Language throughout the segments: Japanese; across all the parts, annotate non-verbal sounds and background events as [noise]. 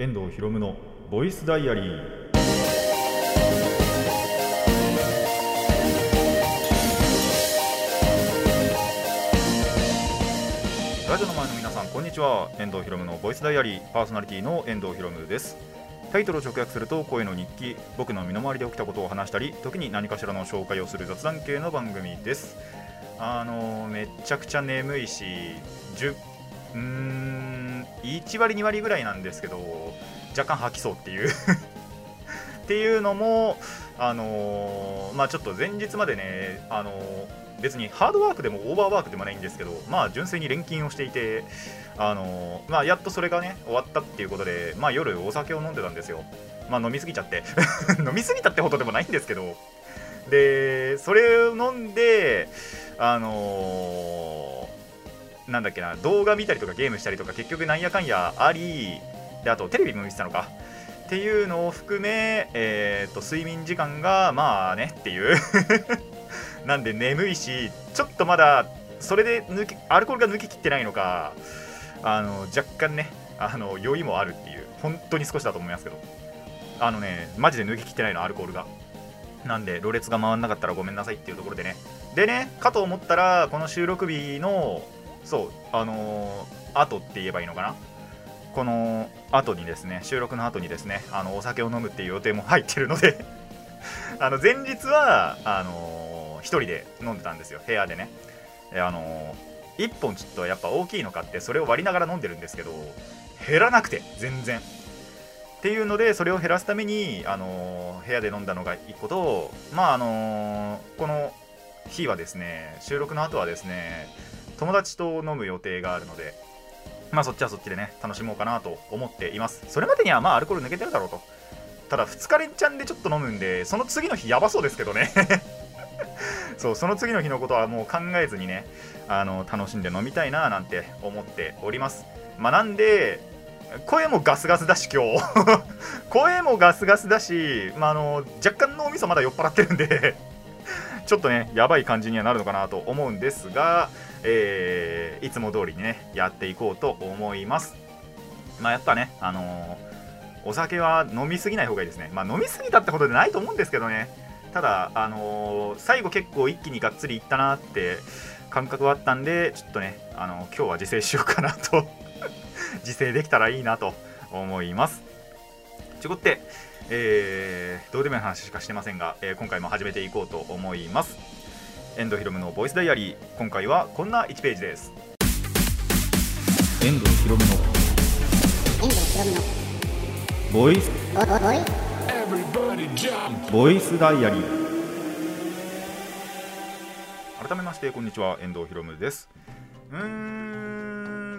遠藤博夢のボイスダイアリー。ラジオの前の皆さんこんにちは。遠藤博夢のボイスダイアリーパーソナリティの遠藤博夢です。タイトルを直訳すると声の日記。僕の身の回りで起きたことを話したり時に何かしらの紹介をする雑談系の番組です。あのめちゃくちゃ眠いし10うーん1割2割ぐらいなんですけど若干吐きそうっていう。[laughs] っていうのもあのーまあちょっと前日までねあのー別にハードワークでもオーバーワークでもないんですけどまあ純粋に錬金をしていてあのーまあやっとそれがね終わったっていうことでまあ夜お酒を飲んでたんですよ。まあ飲みすぎちゃって。[laughs] 飲みすぎたってほどでもないんですけど。でそれを飲んであのなんだっけな動画見たりとかゲームしたりとか結局なんやかんやありであとテレビも見てたのか。っていうのを含め、えー、と睡眠時間がまあねっていう。[laughs] なんで眠いしちょっとまだそれで抜けアルコールが抜けきってないのかあの若干ねあの酔いもあるっていう。本当に少しだと思いますけど。あのねマジで抜けきってないのアルコールが。なんで、ろれつが回んなかったらごめんなさいっていうところでね。でね、かと思ったら、この収録日の、そう、あのー後って言えばいいのかな？この後にですね、収録の後にですね、あのお酒を飲むっていう予定も入ってるので [laughs] あの前日は、あのー、一人で飲んでたんですよ、部屋でね。えあのー、1本ちょっとやっぱ大きいの買って、それを割りながら飲んでるんですけど、減らなくて、全然。っていうのでそれを減らすために、あのー部屋で飲んだのが1個とまああのーこの日はですね収録の後はですね友達と飲む予定があるのでまあそっちはそっちでね楽しもうかなと思っています。それまでにはまあアルコール抜けてるだろうと。ただ2日連チャンでちょっと飲むんでその次の日やばそうですけどね。[laughs] そうその次の日のことはもう考えずにねあの楽しんで飲みたいななんて思っております。まあなんで声もガスガスだし今日。[laughs] 声もガスガスだし、まあ、あの若干脳みそまだ酔っ払ってるんでちょっとねやばい感じにはなるのかなと思うんですが、えーいつも通りにねやっていこうと思います。まあやっぱねあのーお酒は飲みすぎない方がいいですね。まあ飲みすぎたってことでないと思うんですけどね。ただあのー最後結構一気にがっつりいったなって感覚はあったんでちょっとねあの今日は自制しようかなと。[laughs] 自制できたらいいなと思います。ちょこって、えーどうでもいい話しかしてませんが、え今回も始めていこうと思います。遠藤ひろむのボイスダイアリー。今回はこんな1ページです。遠藤ひろむの。遠藤ひろむのボイス。ボイスダイアリー。改めましてこんにちは。遠藤ひろむです。うー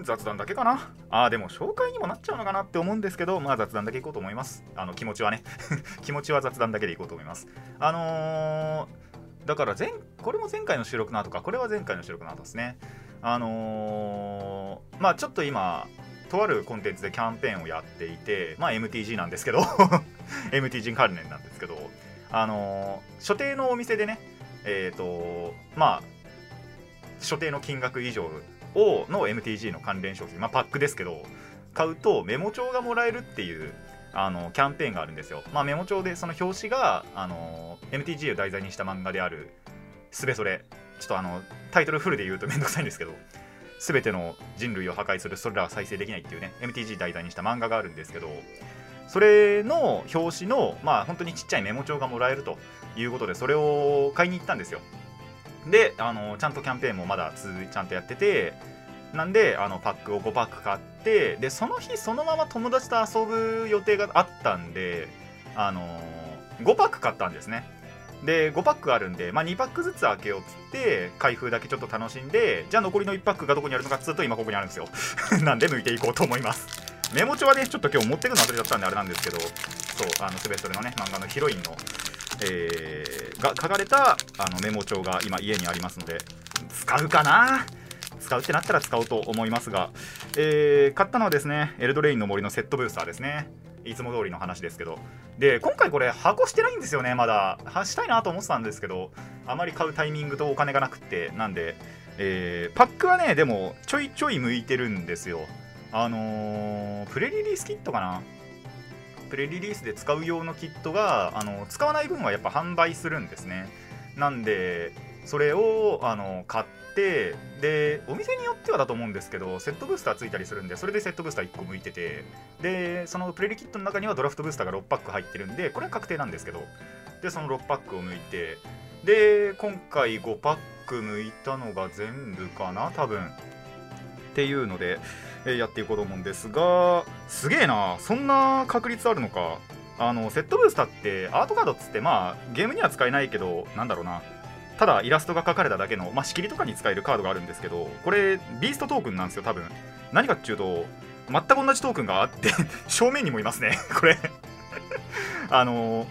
ん雑談だけかな。あーでも紹介にもなっちゃうのかなって思うんですけどまあ雑談だけいこうと思います。あの気持ちはね。[laughs] 気持ちは雑談だけでいこうと思います。あのー、だから前これも前回の収録の後か。これは前回の収録の後ですね。あのー、まあちょっと今とあるコンテンツでキャンペーンをやっていてまあ MTG なんですけど。[laughs] MTG 関連なんですけど。あのー所定のお店でねえっ、とまあ所定の金額以上をの MTG の関連商品、まあ、パックですけど買うとメモ帳がもらえるっていうあのキャンペーンがあるんですよ、まあ、メモ帳でその表紙があの MTG を題材にした漫画であるすべそれ。ちょっとあのタイトルフルで言うと [laughs] めんどくさいんですけど全ての人類を破壊するそれらは再生できないっていうね MTG 題材にした漫画があるんですけどそれの表紙のまあ本当にちっちゃいメモ帳がもらえるということでそれを買いに行ったんですよ。であのちゃんとキャンペーンもまだちゃんとやっててなんであのパックを5パック買ってでその日そのまま友達と遊ぶ予定があったんであの5パック買ったんですね。で5パックあるんで、まあ、2パックずつ開けようっつって開封だけちょっと楽しんでじゃあ残りの1パックがどこにあるのかっつうと今ここにあるんですよ。[laughs] なんで抜いていこうと思います。メモ帳はねちょっと今日持ってくの忘れちゃったんであれなんですけどそうあのすべそれのね漫画のヒロインのえーが書かれたあのメモ帳が今家にありますので使うかな？使うってなったら使おうと思いますが、えー買ったのはですねエルドレインの森のセットブースターですね。いつも通りの話ですけど。で今回これ箱してないんですよねまだ。したいなと思ってたんですけどあまり買うタイミングとお金がなくってなんで、えーパックはねでもちょいちょい向いてるんですよ。あのープレリリースキットかな？プレリリースで使う用のキットがあの使わない分はやっぱ販売するんですね。なんでそれをあの買ってでお店によってはだと思うんですけどセットブースターついたりするんでそれでセットブースター1個向いててでそのプレリキットの中にはドラフトブースターが6パック入ってるんでこれは確定なんですけどでその6パックを向いてで今回5パック向いたのが全部かな多分。っていうので、えやっていこうと思うんですがすげえなそんな確率あるのか。あのセットブースターってアートカードっつってまあゲームには使えないけどなんだろうな。ただイラストが描かれただけの、まあ、仕切りとかに使えるカードがあるんですけどこれビーストトークンなんですよ多分。何かっていうと全く同じトークンがあって [laughs] 正面にもいますね [laughs] これ。[laughs] あの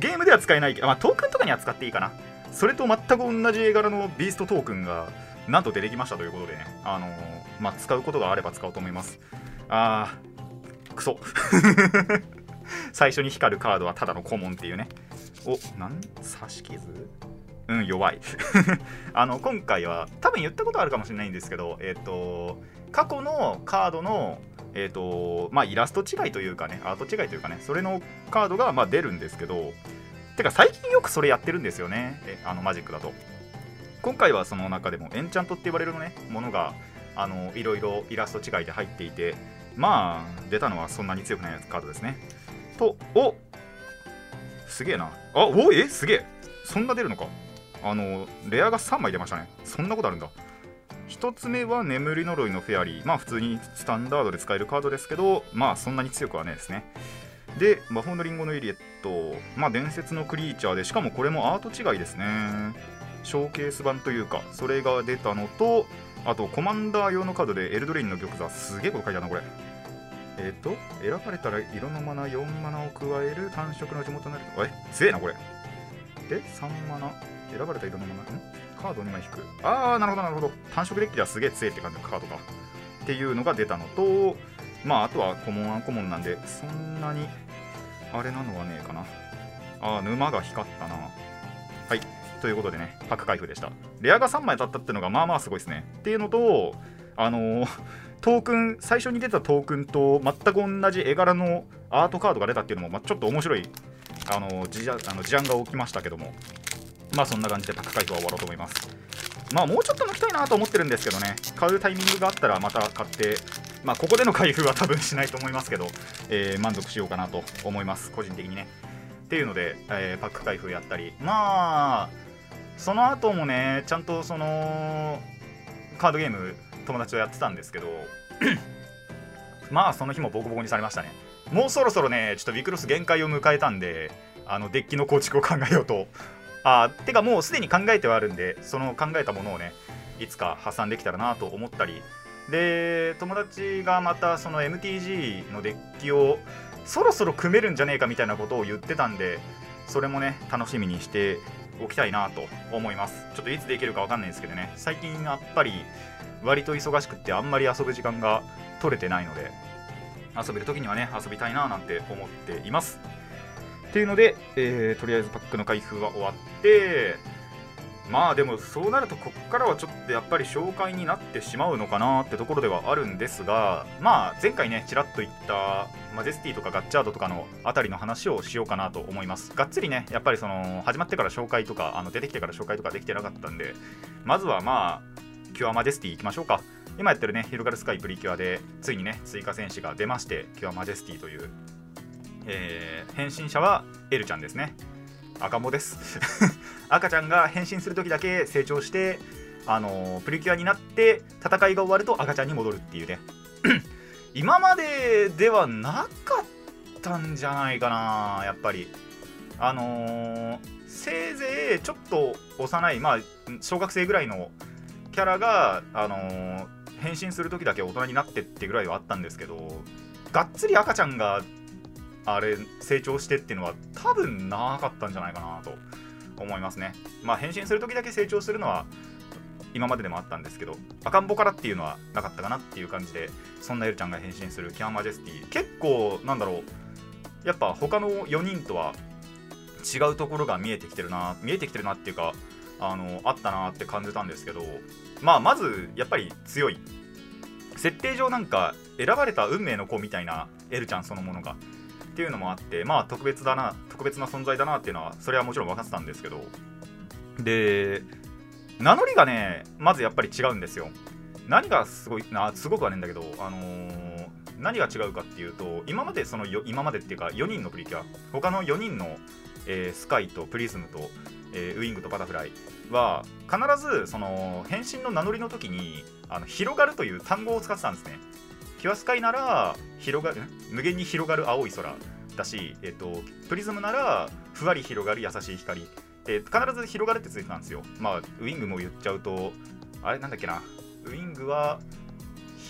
ゲームでは使えないけど、まあ、トークンとかには使っていいかな。それと全く同じ絵柄のビーストトークンがなんと出てきましたということでね、あのまあ、使うことがあれば使おうと思います。あークソ。最初に光るカードはただのコモンっていうね。おなん刺し傷？うん弱い。[laughs] あの今回は多分言ったことあるかもしれないんですけどえっ、と過去のカードのえっ、とまあイラスト違いというかねアート違いというかねそれのカードがまあ出るんですけどてか最近よくそれやってるんですよね。えあのマジックだと。今回はその中でもエンチャントって言われるねものがあのいろいろイラスト違いで入っていてまあ出たのはそんなに強くないカードですね。とおすげえな。あおえすげえ。そんな出るのか。あのレアが3枚出ましたね。そんなことあるんだ。1つ目は眠り呪いのフェアリー。まあ普通にスタンダードで使えるカードですけどまあそんなに強くはないですね。で魔法のリンゴのエリエット。まあ伝説のクリーチャーでしかもこれもアート違いですね。ショーケース版というかそれが出たのとあとコマンダー用のカードでエルドレインの玉座すげえこと書いてあるなこれ。えっ、と選ばれたら色のマナ4マナを加える単色の地元になるえ？強えなこれ。で3マナ選ばれた色のマナん？カード2枚引く。ああなるほどなるほど。単色デッキではすげえ強いって感じのカードかっていうのが出たのとまああとはコモンアンコモンなんでそんなにあれなのはねえかな。ああ沼が光ったな。はい。ということでねパック開封でした。レアが3枚当たったっていうのがまあまあすごいですね。っていうのとあのートークン最初に出たトークンと全く同じ絵柄のアートカードが出たっていうのも、まあ、ちょっと面白いあのあの事案が起きましたけども。まあそんな感じでパック開封は終わろうと思います。まあもうちょっと抜きたいなと思ってるんですけどね。買うタイミングがあったらまた買ってまあここでの開封は多分しないと思いますけど、えー満足しようかなと思います。個人的にね。っていうので、えーパック開封やったり。まあその後もねちゃんとそのカードゲーム友達とやってたんですけど [clears throat] まあその日もボコボコにされましたね。もうそろそろねちょっとウィクロス限界を迎えたんであのデッキの構築を考えようとあてかもうすでに考えてはあるんでその考えたものをねいつか発散できたらなと思ったり。で友達がまたその MTG のデッキをそろそろ組めるんじゃねえかみたいなことを言ってたんでそれもね楽しみにしておきたいなと思います。ちょっといつできるかわかんないんですけどね。最近やっぱり割と忙しくってあんまり遊ぶ時間が取れてないので遊べる時にはね遊びたいななんて思っています。っていうので、えーとりあえずパックの開封は終わってまあでもそうなるとこっからはちょっとやっぱり紹介になってしまうのかなってところではあるんですがまあ前回ねちらっと言ったマジェスティとかガッチャードとかのあたりの話をしようかなと思います。がっつりねやっぱりその始まってから紹介とかあの出てきてから紹介とかできてなかったんでまずはまあキュアマジェスティ行きましょうか。今やってるねヒルガルスカイプリキュアでついにね追加戦士が出ましてキュアマジェスティという、えー変身者はエルちゃんですね。赤子です。[laughs] 赤ちゃんが変身する時だけ成長してあのプリキュアになって戦いが終わると赤ちゃんに戻るっていうね。[clears throat] 今までではなかったんじゃないかなやっぱり。あのーせいぜいちょっと幼いまあ小学生ぐらいのキャラがあのー変身する時だけ大人になってってぐらいはあったんですけどがっつり赤ちゃんがあれ成長してっていうのは多分なかったんじゃないかなと思いますね。まあ変身する時だけ成長するのは今まででもあったんですけど赤ん坊からっていうのはなかったかなっていう感じでそんなエルちゃんが変身するキャンマジェスティ。結構なんだろうやっぱ他の4人とは違うところが見えてきてるな見えてきてるなっていうかあのあったなって感じたんですけどまあまずやっぱり強い。設定上なんか選ばれた運命の子みたいなエルちゃんそのものがっていうのもあってまあ特別だな特別な存在だなっていうのはそれはもちろん分かってたんですけど。で名乗りがねまずやっぱり違うんですよ。何がすごいなすごくはねえんだけどあのー何が違うかっていうと今までそのよ今までっていうか4人のプリキュア。他の4人の、えースカイとプリズムと、えーウィングとバタフライは必ずその変身の名乗りの時にあの広がるという単語を使ってたんですね。キュアスカイなら広がる無限に広がる青い空だし、えっとプリズムならふわり広がる優しい光。で必ず広がるってついてたんですよ。まあウィングも言っちゃうとあれ？なんだっけな？ウィングは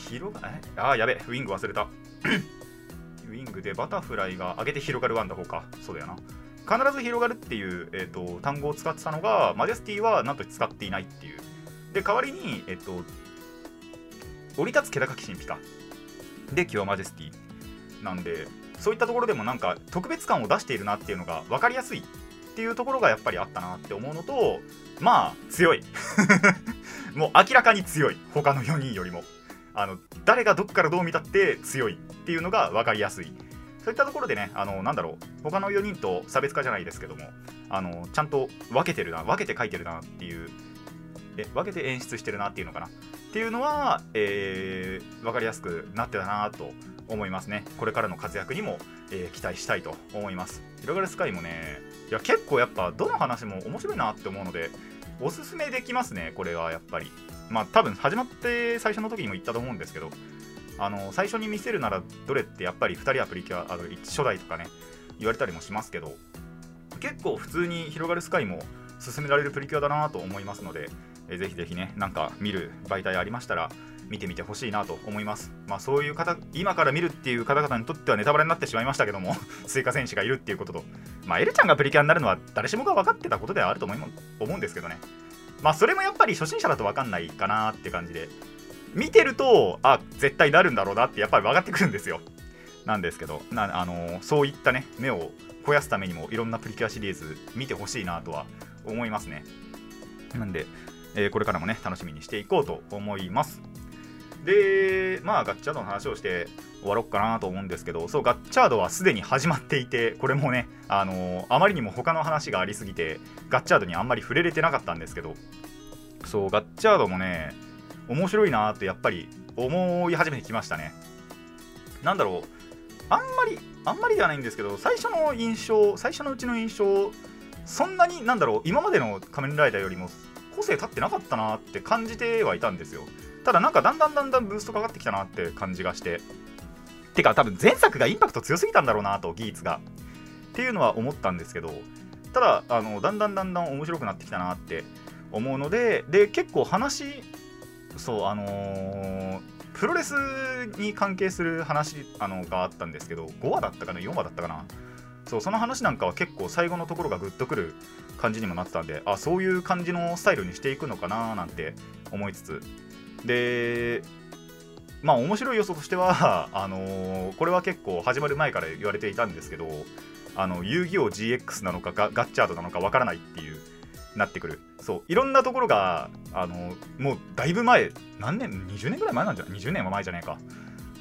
広がえ？あやべウィング忘れた。[coughs] ウィングでバタフライが上げて広がるワンダホーか。そうだよな。必ず広がるっていう、えー、と単語を使ってたのがマジェスティはなんと使っていないっていう。で代わりに、えっと降り立つ気高き神秘か。でキュアマジェスティなんでそういったところでもなんか特別感を出しているなっていうのが分かりやすいっていうところがやっぱりあったなって思うのとまあ強い。[laughs] もう明らかに強い。他の4人よりも。あの誰がどっからどう見たって強いっていうのが分かりやすい。そういったところでねあのなんだろう。他の4人と差別化じゃないですけどもあのちゃんと分けてるな分けて書いてるなっていうえ分けて演出してるなっていうのかな。っていうのは、えー、分かりやすくなってたなと思いますね。これからの活躍にも、えー期待したいと思います。広がるスカイもねいや結構やっぱどの話も面白いなって思うのでおすすめできますねこれはやっぱり。まあ多分始まって最初の時にも言ったと思うんですけどあの最初に見せるならどれってやっぱり2人はプリキュアあの初代とかね言われたりもしますけど結構普通に広がるスカイも進められるプリキュアだなと思いますので、えーぜひぜひねなんか見る媒体ありましたら見てみてほしいなと思います。まあそういう方今から見るっていう方々にとってはネタバレになってしまいましたけども [laughs] 追加戦士がいるっていうこととまあエルちゃんがプリキュアになるのは誰しもが分かってたことではあると思いも思うんですけどね。まあそれもやっぱり初心者だと分かんないかなって感じで見てるとあ絶対なるんだろうなってやっぱり分かってくるんですよ。なんですけどなあのーそういったね目を肥やすためにもいろんなプリキュアシリーズ見てほしいなとは思いますね。なんで、えーこれからもね楽しみにしていこうと思います。でまあガッチャードの話をして終わろうかなと思うんですけどそうガッチャードはすでに始まっていてこれもねあのーあまりにも他の話がありすぎてガッチャードにあんまり触れれてなかったんですけどそうガッチャードもね面白いなってやっぱり思い始めてきましたね。なんだろうあんまりあんまりではないんですけど最初の印象最初のうちの印象そんなになんだろう今までの仮面ライダーよりも個性立ってなかったなって感じてはいたんですよ。ただなんかだんだんだんだんブーストかかってきたなって感じがして。てか多分前作がインパクト強すぎたんだろうなとギーツが。っていうのは思ったんですけど。ただあのだんだんだんだん面白くなってきたなって思うので。で結構話そうあのープロレスに関係する話あのがあったんですけど。5話だったかな？4話だったかな？そうその話なんかは結構最後のところがグッとくる感じにもなってたんであそういう感じのスタイルにしていくのかななんて思いつつ。でまあ面白い要素としては [laughs] あのーこれは結構始まる前から言われていたんですけどあの遊戯王 GX なのかガガッチャードなのかわからないっていうなってくる。そういろんなところがあのもうだいぶ前何年20年ぐらい前なんじゃない？20年は前じゃないか。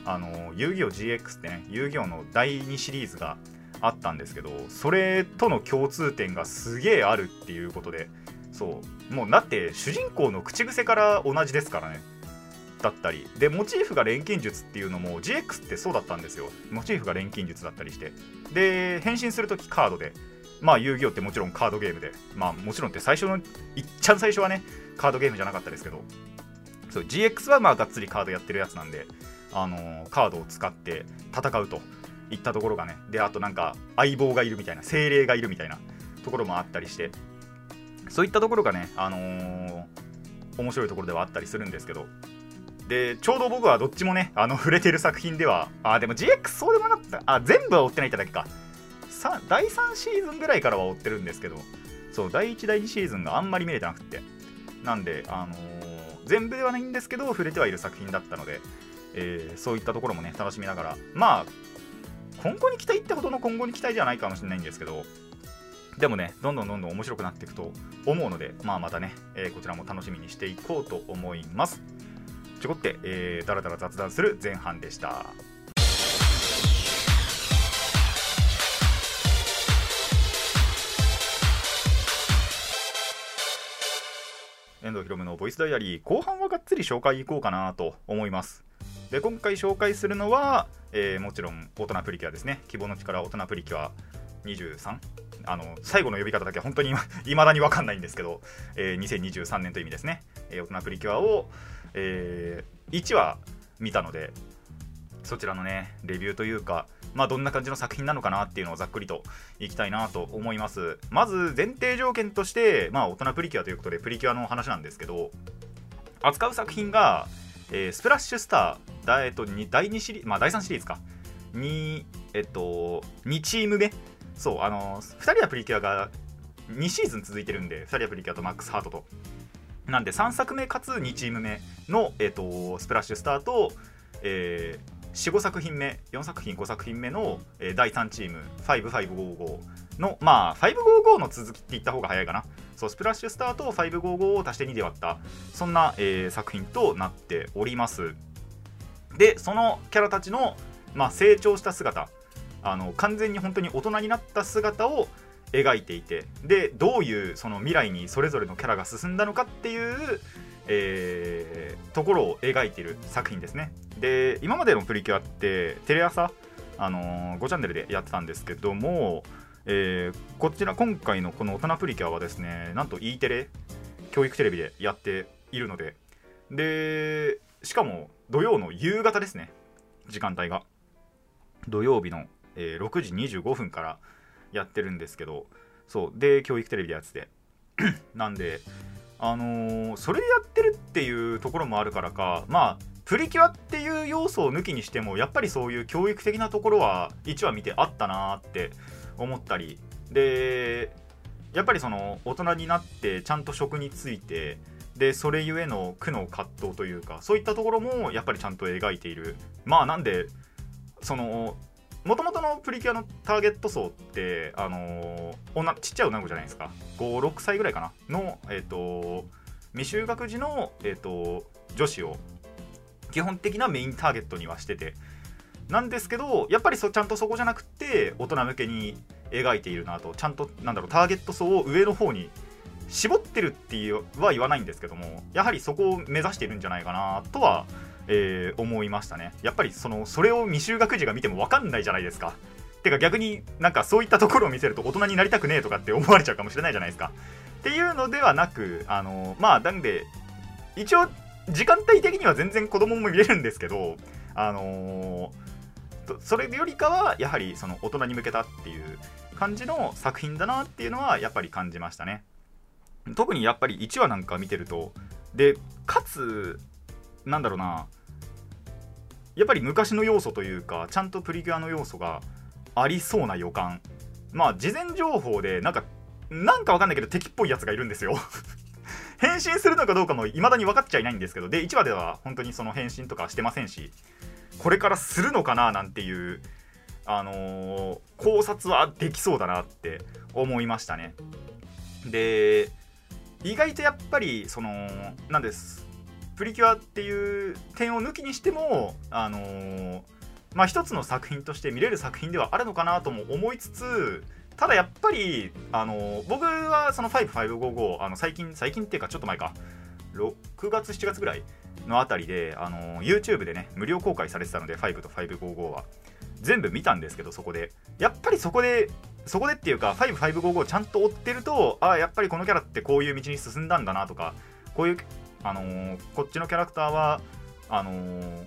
あの遊戯王 GX ってね遊戯王の第2シリーズがあったんですけどそれとの共通点がすげえあるっていうことでそうもうだって主人公の口癖から同じですからね。だったりでモチーフが錬金術っていうのも GX ってそうだったんですよ。モチーフが錬金術だったりして。で変身するときカードで。まあ遊戯王ってもちろんカードゲームで。まあもちろんって最初のいっちゃん最初はねカードゲームじゃなかったですけど。そう GX はまあがっつりカードやってるやつなんであのーカードを使って戦うと。いったところがねであとなんか相棒がいるみたいな精霊がいるみたいなところもあったりしてそういったところがねあのー面白いところではあったりするんですけどでちょうど僕はどっちもねあの触れてる作品ではあでも GX そうでもなかったあ全部は追ってないってだけか。さ第3シーズンぐらいからは追ってるんですけどそう第1第2シーズンがあんまり見れてなくって。なんであのー全部ではないんですけど触れてはいる作品だったので、えーそういったところもね楽しみながら。まあ今後に期待ってほどの今後に期待じゃないかもしれないんですけど、でもね、どんどんどんどん面白くなっていくと思うので、まあ、またね、えー、こちらも楽しみにしていこうと思います。ちょこって、えー、だらだら雑談する前半でした。遠藤ひろのボイスダイアリー後半はがっつり紹介いこうかなと思いますで今回紹介するのは、えー、もちろん大人プリキュアですね。希望の力大人プリキュア 23? あの最後の呼び方だけ本当に [laughs] いまだに分かんないんですけど、えー、2023年という意味ですね、えー、大人プリキュアを、えー、1話見たのでそちらのねレビューというかまあ、どんな感じの作品なのかなっていうのをざっくりといきたいなと思います。まず前提条件として、まあ、大人プリキュアということでプリキュアの話なんですけど扱う作品が、えー、スプラッシュスターだ、えっと、第2シリーズ、まあ、第3シリーズか。2えっと2チーム目。そうあの2人はプリキュアが2シーズン続いてるんで2人はプリキュアとマックスハートと。なんで3作目かつ2チーム目の、えっと、スプラッシュスターと、えー、45作品目4作品5作品目の、えー、第3チーム5555のまあ555の続きって言った方が早いかな。そうスプラッシュスターと555を足して2で割った。そんな、えー、作品となっております。でそのキャラたちの、まあ、成長した姿。あの完全に本当に大人になった姿を描いていて。でどういうその未来にそれぞれのキャラが進んだのかっていうえー、ところを描いている作品ですね。で今までのプリキュアってテレ朝、あのー、5チャンネルでやってたんですけども、えー、こちら今回のこの大人プリキュアはですねなんと E テレ教育テレビでやっているのででしかも土曜の夕方ですね時間帯が。土曜日の、えー、6時25分からやってるんですけどそうで教育テレビでやってて。[clears throat] なんであのー、それやってるっていうところもあるからかまあプリキュアっていう要素を抜きにしてもやっぱりそういう教育的なところは1話見てあったなーって思ったり。でやっぱりその大人になってちゃんと職に就いてでそれゆえの苦の葛藤というかそういったところもやっぱりちゃんと描いている。まあなんでそのもともとのプリキュアのターゲット層って、あのー、ちっちゃい女の子じゃないですか。56歳ぐらいかな。の、えーと、未就学児の、えーと、女子を基本的なメインターゲットにはしてて。なんですけどやっぱりそちゃんとそこじゃなくて大人向けに描いているなと。ちゃんとなんだろうターゲット層を上の方に絞ってるっていうは言わないんですけどもやはりそこを目指しているんじゃないかなとはえー、思いましたね。やっぱりそのそれを未就学児が見ても分かんないじゃないですか。てか逆になんかそういったところを見せると大人になりたくねえとかって思われちゃうかもしれないじゃないですか。っていうのではなくあのまあなんで一応時間帯的には全然子供も見れるんですけどあのー、それよりかはやはりその大人に向けたっていう感じの作品だなっていうのはやっぱり感じましたね。特にやっぱり1話なんか見てるとでかつなんだろうなやっぱり昔の要素というかちゃんとプリキュアの要素がありそうな予感。まあ事前情報でなんかなんかわかんないけど敵っぽいやつがいるんですよ。[laughs] 変身するのかどうかも未だに分かっちゃいないんですけどで1話では本当にその変身とかしてませんしこれからするのかななんていうあのー、考察はできそうだなって思いましたね。で意外とやっぱりそのなんです。プリキュアっていう点を抜きにしても、あのー、まあ、一つの作品として見れる作品ではあるのかなとも思いつつただやっぱり、あのー、僕はその5555あの最近最近っていうかちょっと前か。6月7月ぐらいのあたりで、あの、YouTube でね無料公開されてたので5と555は。全部見たんですけどそこで。やっぱりそこでそこでっていうか5555ちゃんと追ってるとああやっぱりこのキャラってこういう道に進んだんだなとかこういうあのー、こっちのキャラクターはあのー、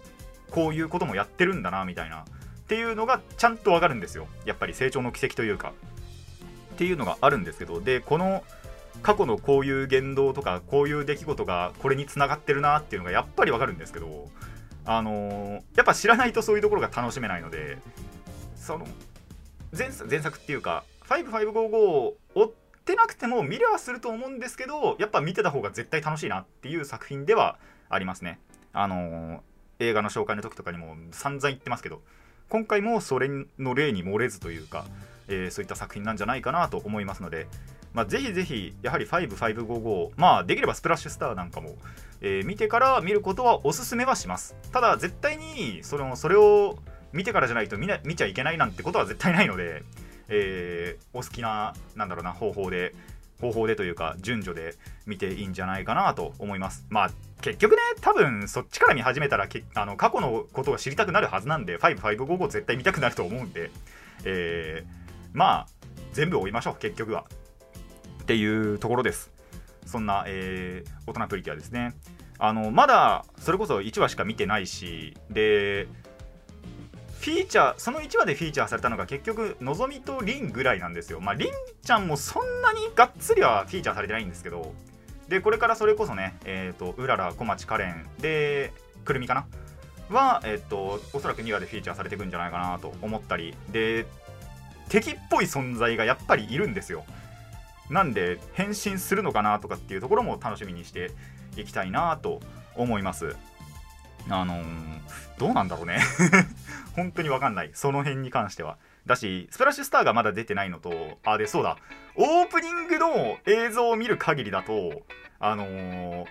こういうこともやってるんだなみたいな。っていうのがちゃんとわかるんですよ。やっぱり成長の軌跡というか。っていうのがあるんですけど。でこの過去のこういう言動とかこういう出来事がこれにつながってるなっていうのがやっぱりわかるんですけどあの、やっぱ知らないとそういうところが楽しめないのでその前前作っていうか5555を追ってなくても見れはすると思うんですけどやっぱ見てた方が絶対楽しいなっていう作品ではありますね。あの、映画の紹介の時とかにも散々言ってますけど今回もそれの例に漏れずというか、えー、そういった作品なんじゃないかなと思いますので、まあ、ぜひぜひやはり5555まあできればスプラッシュスターなんかも、えー、見てから見ることはおすすめはします。ただ絶対にそのそれを見てからじゃないと見見ちゃいけないなんてことは絶対ないのでえー、お好きななんだろうな方法で方法でというか順序で見ていいんじゃないかなと思います。まあ結局ね多分そっちから見始めたらあの過去のことを知りたくなるはずなんで5555絶対見たくなると思うんで、えー、まあ全部追いましょう結局は。っていうところです。そんな、えー、大人プリキュアですね。あのまだそれこそ1話しか見てないしでフィーチャーその1話でフィーチャーされたのが結局のぞみとりんぐらいなんですよ。まありんちゃんもそんなにがっつりはフィーチャーされてないんですけどでこれからそれこそねえっ、ー、とうらら小町カレンでくるみかな？はえっ、ー、とおそらく2話でフィーチャーされていくんじゃないかなと思ったりで敵っぽい存在がやっぱりいるんですよ。なんで変身するのかなとかっていうところも楽しみにしていきたいなと思います。あのー、どうなんだろうね。[laughs] 本当にわかんない。その辺に関しては。だしスプラッシュスターがまだ出てないのとあでそうだ。オープニングの映像を見る限りだとあのー、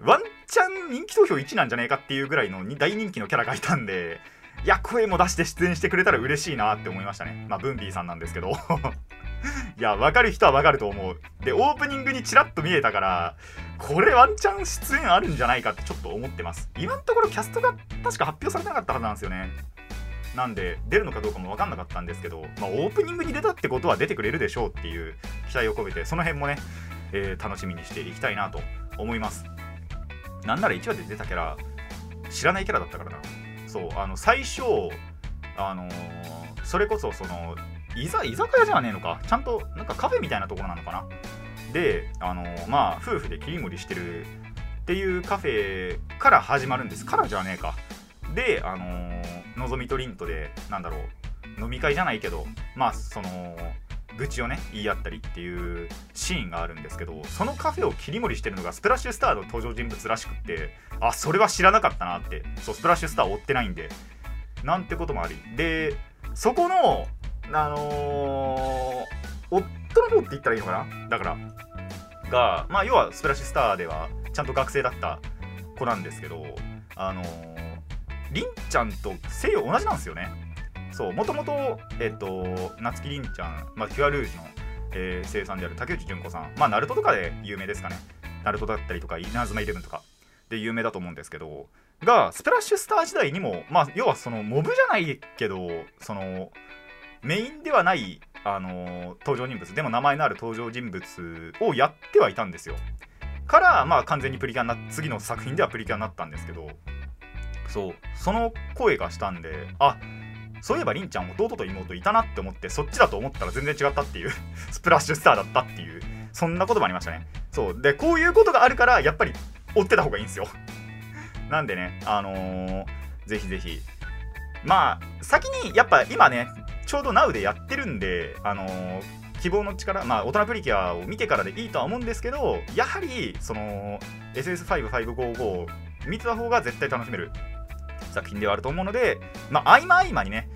ワンチャン人気投票1なんじゃねえかっていうぐらいの大人気のキャラがいたんでいや声も出して出演してくれたら嬉しいなって思いましたね。まあブンビーさんなんですけど。[laughs] いや分かる人は分かると思う。でオープニングにちらっと見えたからこれワンチャン出演あるんじゃないかってちょっと思ってます。今のところキャストが確か発表されなかったはずなんですよね。なんで出るのかどうかも分かんなかったんですけど、まあ、オープニングに出たってことは出てくれるでしょうっていう期待を込めてその辺もね、えー、楽しみにしていきたいなと思います。なんなら1話で出たキャラ知らないキャラだったからな。そうあの最初あのー、それこそその居酒屋じゃねえのか。ちゃんとなんかカフェみたいなところなのかな。であのー、まあ夫婦で切り盛りしてるっていうカフェから始まるんです。からじゃねえか。であのー、のぞみとリントでなんだろう。飲み会じゃないけどまあその愚痴をね言い合ったりっていうシーンがあるんですけどそのカフェを切り盛りしてるのがスプラッシュスターの登場人物らしくってあそれは知らなかったなって。そうスプラッシュスター追ってないんで。なんてこともあり。でそこのあのー、夫の方って言ったらいいのかな？だからがまあ要はスプラッシュスターではちゃんと学生だった子なんですけどあのー、りんちゃんと声優同じなんですよね。そうもともとえっと夏木りんちゃん、まあ、キュアルージュの、えー、声優さんである竹内純子さん。まあナルトとかで有名ですかね。ナルトだったりとか稲妻イレブンとかで有名だと思うんですけどがスプラッシュスター時代にもまあ要はそのモブじゃないけどそのメインではないあの登場人物でも名前のある登場人物をやってはいたんですよ。からまあ完全にプリキュアな次の作品ではプリキュアになったんですけどそうその声がしたんであそういえばりんちゃん弟と妹いたなって思ってそっちだと思ったら全然違ったっていう [laughs] スプラッシュスターだったっていうそんなこともありましたね。そう。でこういうことがあるからやっぱり追ってた方がいいんですよ。[laughs] なんでねあのー、ぜひぜひ。まあ先にやっぱ今ねちょうど Now でやってるんであのー、希望の力まあ大人プリキュアを見てからでいいとは思うんですけどやはりその SS5555 見てた方が絶対楽しめる。作品ではあると思うので、まあ、合間合間にね、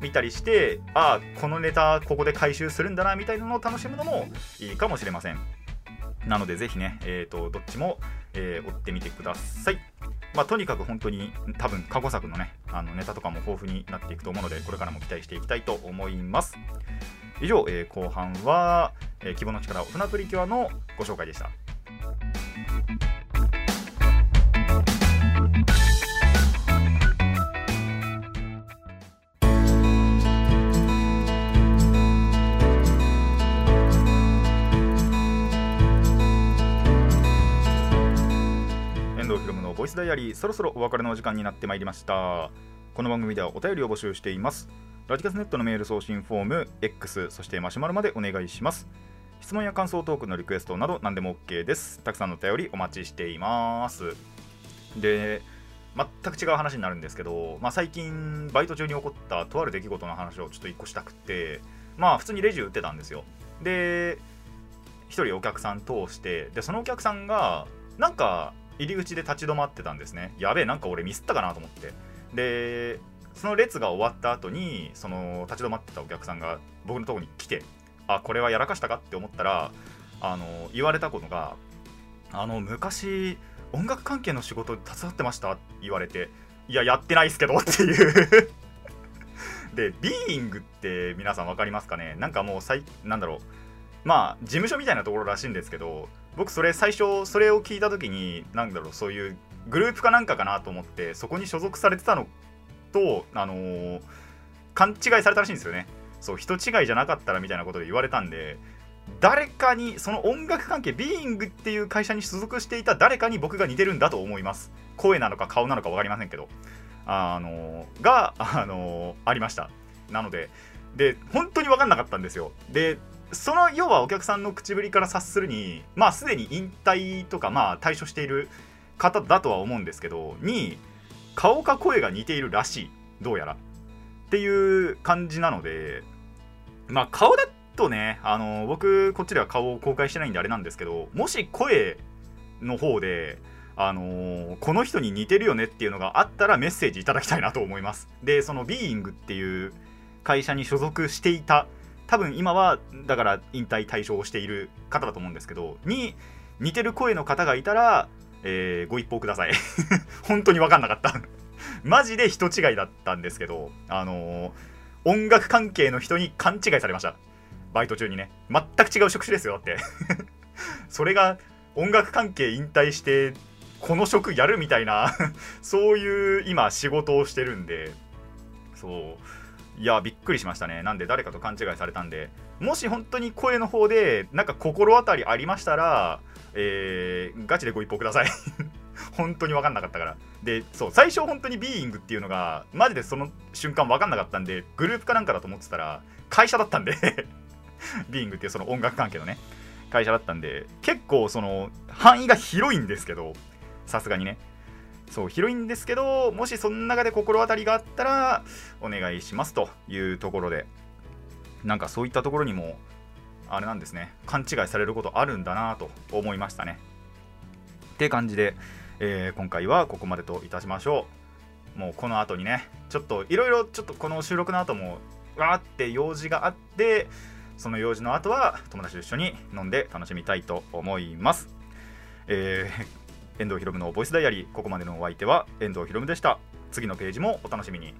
見たりして、ああ、このネタここで回収するんだなみたいなのを楽しむのもいいかもしれません。なので、ぜひね、えーと、どっちも、えー、追ってみてください。まあ、とにかく本当に多分過去作のね、あのネタとかも豊富になっていくと思うので、これからも期待していきたいと思います。以上、えー、後半は、えー、希望の力大人プリキュアのご紹介でした。ボイスダイアリーそろそろお別れのお時間になってまいりました。この番組ではお便りを募集しています。ラジカスネットのメール送信フォーム X そしてマシュマロまでお願いします。質問や感想トークのリクエストなど何でも OK です。たくさんのお便りお待ちしています。で全く違う話になるんですけど、まあ、最近バイト中に起こったとある出来事の話をちょっと1個したくてまあ普通にレジ売ってたんですよ。で1人お客さん通してでそのお客さんがなんか入り口で立ち止まってたんですね。やべえなんか俺ミスったかなと思って。でその列が終わった後にその立ち止まってたお客さんが僕のとこに来てあこれはやらかしたかって思ったらあの言われたことがあの昔音楽関係の仕事手伝ってました？って言われていややってないっすけどっていう。[laughs] でビーイングって皆さん分かりますかね？なんかもうさいなんだろう。まあ事務所みたいなところらしいんですけど僕それ最初それを聞いた時に何だろうそういうグループかなんかかなと思ってそこに所属されてたのとあのー勘違いされたらしいんですよね。そう人違いじゃなかったらみたいなことで言われたんで誰かにその音楽関係ビーイングっていう会社に所属していた誰かに僕が似てるんだと思います。声なのか顔なのか分かりませんけど。あのーがあのーありました。なのでで本当に分かんなかったんですよ。でその要はお客さんの口ぶりから察するにまあすでに引退とかまあ退所している方だとは思うんですけどに顔か声が似ているらしい。どうやら。っていう感じなのでまあ顔だとねあの僕こっちでは顔を公開してないんであれなんですけどもし声の方であのーこの人に似てるよねっていうのがあったらメッセージいただきたいなと思います。でそのビーイングっていう会社に所属していた多分今はだから引退対象をしている方だと思うんですけどに似てる声の方がいたら、えーご一報ください。[laughs] 本当に分かんなかった。[laughs] マジで人違いだったんですけどあのー音楽関係の人に勘違いされました。バイト中にね。全く違う職種ですよだって。[laughs] それが音楽関係引退してこの職やるみたいな。そういう今仕事をしてるんでそう。いやびっくりしましたね。なんで誰かと勘違いされたんで。もし本当に声の方でなんか心当たりありましたら、えーガチでご一報ください。[laughs] 本当に分かんなかったから。でそう最初本当にビーイングっていうのがマジでその瞬間分かんなかったんでグループかなんかだと思ってたら会社だったんで。[laughs] ビーイングっていうその音楽関係のね会社だったんで結構その範囲が広いんですけどさすがにね。そう広いんですけどもしその中で心当たりがあったらお願いしますというところでなんかそういったところにもあれなんですね勘違いされることあるんだなと思いましたね。って感じで、えー今回はここまでといたしましょう。もうこの後にねちょっといろいろちょっとこの収録の後もわーって用事があってその用事の後は友達と一緒に飲んで楽しみたいと思います。えー遠藤ひろむのボイスダイアリー。ここまでのお相手は遠藤ひろむでした。次のページもお楽しみに。